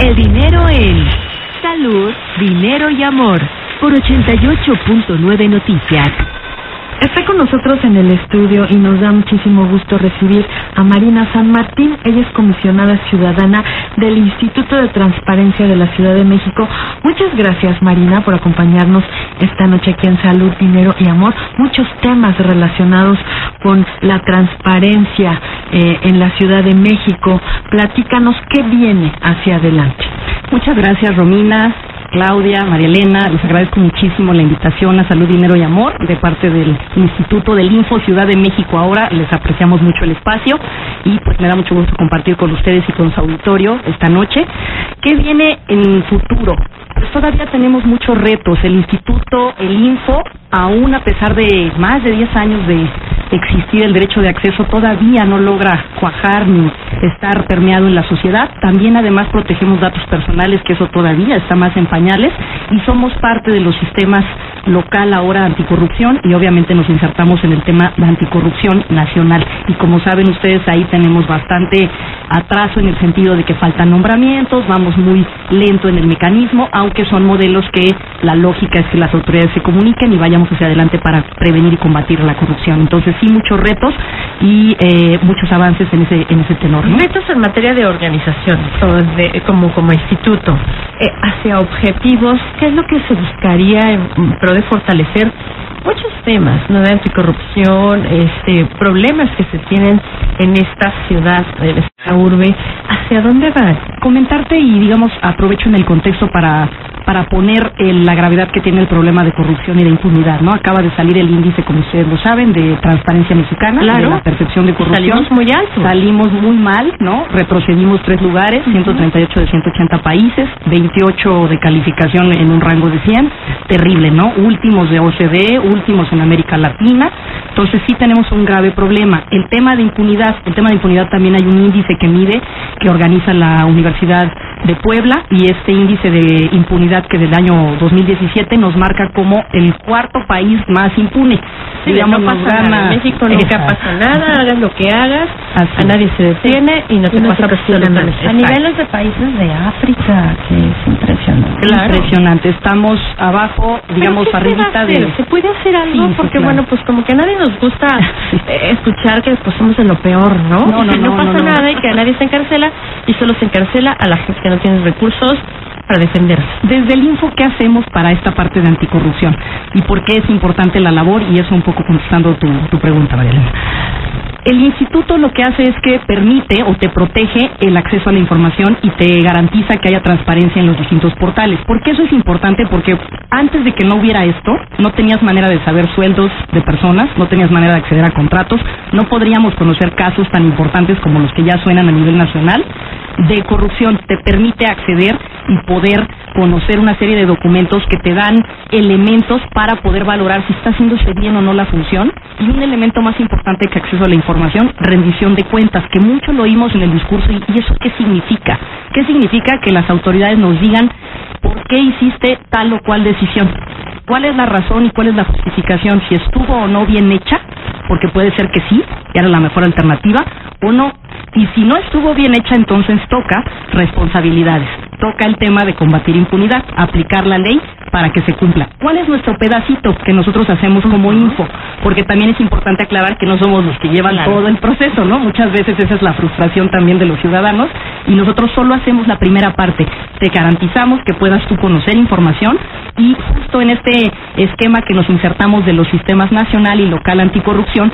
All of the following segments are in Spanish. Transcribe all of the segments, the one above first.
El dinero en salud, dinero y amor por 88.9 Noticias. Está con nosotros en el estudio y nos da muchísimo gusto recibir a Marina San Martín. Ella es comisionada ciudadana del Instituto de Transparencia de la Ciudad de México. Muchas gracias, Marina, por acompañarnos esta noche aquí en Salud, Dinero y Amor. Muchos temas relacionados con la transparencia eh, en la Ciudad de México. Platícanos qué viene hacia adelante. Muchas gracias, Romina. Claudia, María Elena, les agradezco muchísimo la invitación a Salud, Dinero y Amor de parte del Instituto del Info Ciudad de México. Ahora les apreciamos mucho el espacio y pues me da mucho gusto compartir con ustedes y con su auditorio esta noche. ¿Qué viene en futuro? Pues todavía tenemos muchos retos. El Instituto, el Info, aún a pesar de más de 10 años de existir el derecho de acceso, todavía no logra cuajar ni estar permeado en la sociedad. También además protegemos datos personales, que eso todavía está más en pañales, y somos parte de los sistemas local ahora anticorrupción y obviamente nos insertamos en el tema de anticorrupción nacional. Y como saben ustedes, ahí tenemos bastante atraso en el sentido de que faltan nombramientos, vamos muy lento en el mecanismo, aunque son modelos que la lógica es que las autoridades se comuniquen y vayamos hacia adelante para prevenir y combatir la corrupción. Entonces sí, muchos retos y eh, muchos avances en ese, en ese tenor. ¿no? Retos en materia de organización, de- como, como instituto, eh, hacia objetivos, ¿qué es lo que se buscaría en pro de fortalecer muchos temas, ¿no? De anticorrupción, este, problemas que se tienen en esta ciudad, en esta urbe, ¿hacia dónde van? comentarte y digamos aprovecho en el contexto para para poner eh, la gravedad que tiene el problema de corrupción y de impunidad, ¿no? Acaba de salir el índice, como ustedes lo saben, de transparencia mexicana, Claro. de la percepción de corrupción. Salimos muy alto. Salimos muy mal, ¿no? Retrocedimos tres lugares, 138 de 180 países, 28 de calificación en un rango de 100, terrible, ¿no? Últimos de OCDE, últimos en América Latina. Entonces sí tenemos un grave problema. El tema de impunidad, el tema de impunidad también hay un índice que mide, que organiza la Universidad de Puebla y este índice de impunidad que del año 2017 nos marca como el cuarto país más impune. Sí, Digamos, no pasa nada. En México nunca Exacto. pasa nada, hagas lo que hagas, Así a nadie se detiene y no te Y no pasa absolutamente nada. A niveles de países de África, que es impresionante. Claro. Impresionante. Estamos abajo, digamos, ¿Pero qué se va a arribita hacer? de... ¿Se puede hacer algo? Sí, Porque claro. bueno, pues como que a nadie nos gusta eh, escuchar que pues somos de lo peor, ¿no? No, no, no, no, pasa no, no. nada y que a nadie se encarcela y solo se encarcela a la gente que no tiene recursos para defenderse. Desde el info, ¿qué hacemos para esta parte de anticorrupción? ¿Y por qué es importante la labor? Y eso un poco contestando tu, tu pregunta, María. El instituto lo que hace es que permite o te protege el acceso a la información y te garantiza que haya transparencia en los distintos portales. ¿Por qué eso es importante? Porque antes de que no hubiera esto, no tenías manera de saber sueldos de personas, no tenías manera de acceder a contratos, no podríamos conocer casos tan importantes como los que ya suenan a nivel nacional de corrupción. Te permite acceder y poder conocer una serie de documentos que te dan elementos para poder valorar si está haciéndose bien o no la función. Y un elemento más importante que acceso a la información, rendición de cuentas, que mucho lo oímos en el discurso. ¿Y, y eso qué significa? ¿Qué significa que las autoridades nos digan por qué hiciste tal o cual decisión? ¿Cuál es la razón y cuál es la justificación? Si estuvo o no bien hecha, porque puede ser que sí, era la mejor alternativa, o no. Y si no estuvo bien hecha, entonces toca responsabilidades. Toca el tema de combatir impunidad, aplicar la ley para que se cumpla. ¿Cuál es nuestro pedacito que nosotros hacemos como info? Porque también es importante aclarar que no somos los que llevan Claro. todo el proceso, ¿no? Muchas veces esa es la frustración también de los ciudadanos y nosotros solo hacemos la primera parte. Te garantizamos que puedas tú conocer información y justo en este esquema que nos insertamos de los sistemas nacional y local anticorrupción,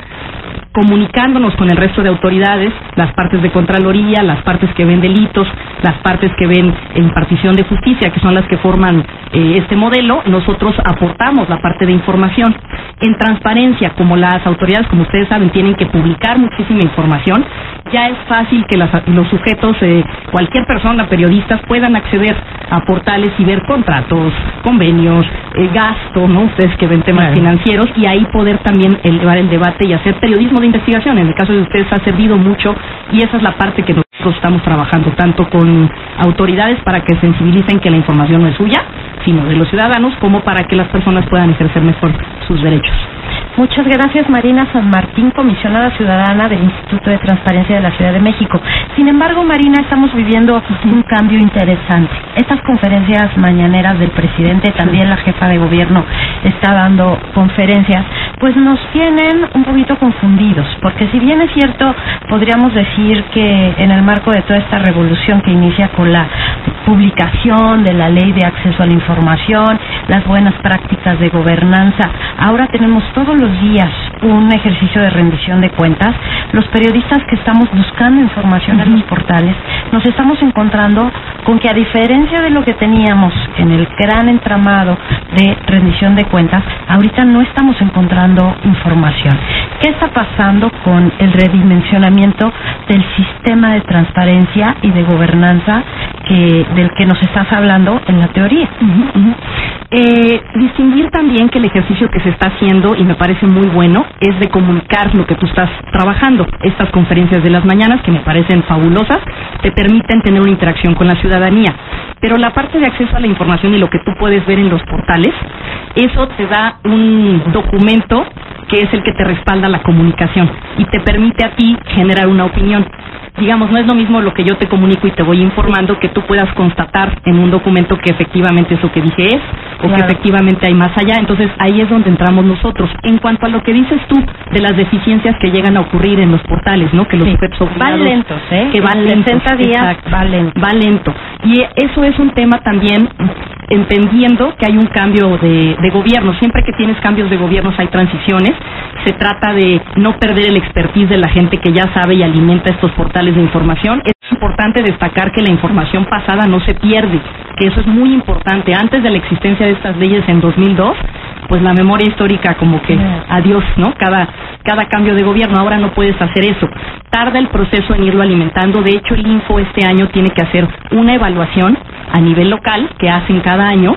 comunicándonos con el resto de autoridades, las partes de Contraloría, las partes que ven delitos, las partes que ven impartición de justicia, que son las que forman eh, este modelo, nosotros aportamos la parte de información. En transparencia, como las autoridades, como ustedes saben, tienen que publicar muchísima información, ya es fácil que las- los sujetos, eh, cualquier persona, periodistas, puedan acceder a portales y ver contratos, convenios, eh, gasto, ¿no? Ustedes que ven temas financieros y ahí poder también elevar el debate y hacer periodismo de investigación. En el caso de ustedes ha servido mucho y esa es la parte que nosotros estamos trabajando tanto con autoridades para que sensibilicen que la información no es suya, sino de los ciudadanos, como para que las personas puedan ejercer mejor sus derechos. Muchas gracias, Marina San Martín, comisionada ciudadana del Instituto de Transparencia de la Ciudad de México. Sin embargo, Marina, estamos viviendo un cambio interesante. Estas conferencias mañaneras del presidente, también la jefa de gobierno está dando conferencias, pues nos tienen un poquito confundidos, porque si bien es cierto, podríamos decir que en el marco de toda esta revolución que inicia con la publicación de la ley de acceso a la información, las buenas prácticas de gobernanza, ahora tenemos todos los días un ejercicio de rendición de cuentas. Los periodistas que estamos buscando información en los portales, nos estamos encontrando con que a diferencia de lo que teníamos en el gran entramado de rendición de cuentas, ahorita no estamos encontrando información. ¿Qué está pasando con el redimensionamiento del sistema de transparencia y de gobernanza del que nos estás hablando en la teoría? Eh, distinguir también que el ejercicio que se está haciendo, y me parece muy bueno, es de comunicar lo que tú estás trabajando. Estas conferencias de las mañanas, que me parecen fabulosas, te permiten tener una interacción con la ciudadanía. Pero la parte de acceso a la información y lo que tú puedes ver en los portales, eso te da un documento que es el que te respalda la comunicación y te permite a ti generar una opinión digamos, no es lo mismo lo que yo te comunico y te voy informando que tú puedas constatar en un documento que efectivamente eso que dije es o que efectivamente hay más allá. Entonces ahí es donde entramos nosotros. En cuanto a lo que dices tú de las deficiencias que llegan a ocurrir en los portales, ¿no? Que los sujetos van lentos, ¿eh? Que van lentos. 60 días va lento. Va lento. Y eso es un tema también entendiendo que hay un cambio de, de gobierno. Siempre que tienes cambios de gobiernos hay transiciones. Se trata de no perder el expertise de la gente que ya sabe y alimenta estos portales de información. Es importante destacar que la información pasada no se pierde, que eso es muy importante. Antes de la existencia de estas leyes en 2002, pues la memoria histórica como que adiós, ¿no? Cada cada cambio de gobierno, ahora no puedes hacer eso. Tarda el proceso en irlo alimentando. De hecho, el Info este año tiene que hacer una evaluación a nivel local que hacen cada año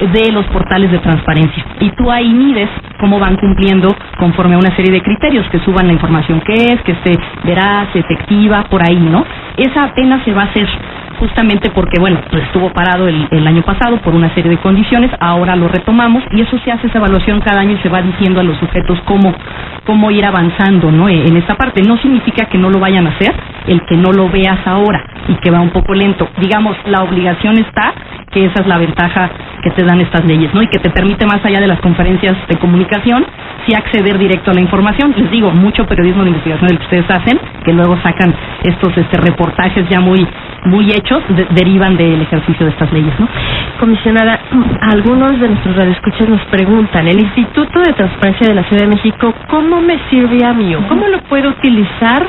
de los portales de transparencia. Y tú ahí mides cómo van cumpliendo conforme a una serie de criterios, que suban la información que es, que esté veraz, efectiva, por ahí, ¿no? Esa apenas se va a hacer justamente porque, bueno, pues estuvo parado el, el, año pasado por una serie de condiciones, ahora lo retomamos y eso se hace esa evaluación cada año y se va diciendo a los sujetos cómo, cómo ir avanzando, ¿no? En esta parte. No significa que no lo vayan a hacer, el que no lo veas ahora y que va un poco lento. Digamos, la obligación está, que esa es la ventaja que te dan estas leyes, ¿no? Y que te permite más allá de las conferencias de comunicación, sí acceder directo a la información. Les digo, mucho periodismo de investigación del que ustedes hacen, que luego sacan estos este, reportajes ya muy muy hechos, de, derivan del ejercicio de estas leyes, ¿no? Comisionada, algunos de nuestros radioescuchas nos preguntan, el Instituto de Transparencia de la Ciudad de México, ¿cómo me sirve a mí? ¿Cómo lo puedo utilizar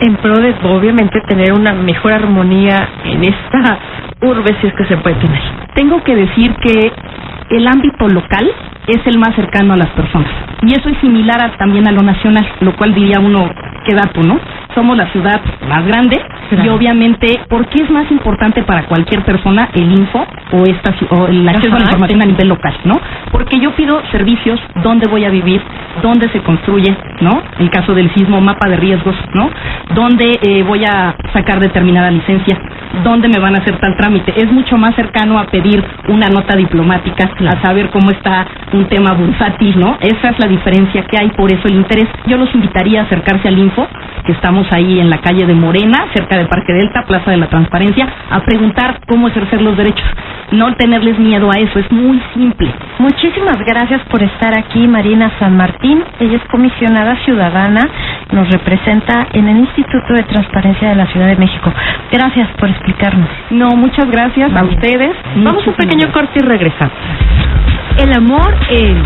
en pro de, obviamente, tener una mejor armonía en esta urbe, si es que se puede tener? Tengo que decir que el ámbito local es el más cercano a las personas. Y eso es similar a, también a lo nacional, lo cual diría uno, qué dato, ¿no? Somos la ciudad más grande claro. y obviamente, ¿por qué es más importante para cualquier persona el info o, esta, o el acceso a la información a nivel local, ¿no? Porque yo pido servicios, dónde voy a vivir, dónde se construye, ¿no? En caso del sismo, mapa de riesgos, ¿no? Dónde eh, voy a sacar determinada licencia, dónde me van a hacer tal trámite. Es mucho más cercano a pedir una nota diplomática, claro. a saber cómo está un tema bursátil, ¿no? Esa es la diferencia que hay, por eso el interés. Yo los invitaría a acercarse al Info, que estamos ahí en la calle de Morena, cerca del Parque Delta, Plaza de la Transparencia, a preguntar cómo ejercer los derechos. No tenerles miedo a eso, es muy simple. Muchísimas gracias por estar aquí, Marina San Martín. Ella es comisionada ciudadana, nos representa en el Instituto de Transparencia de la Ciudad de México. Gracias por explicarnos. No, muchas gracias a ustedes. Vamos a un pequeño corte y regresamos. El amor en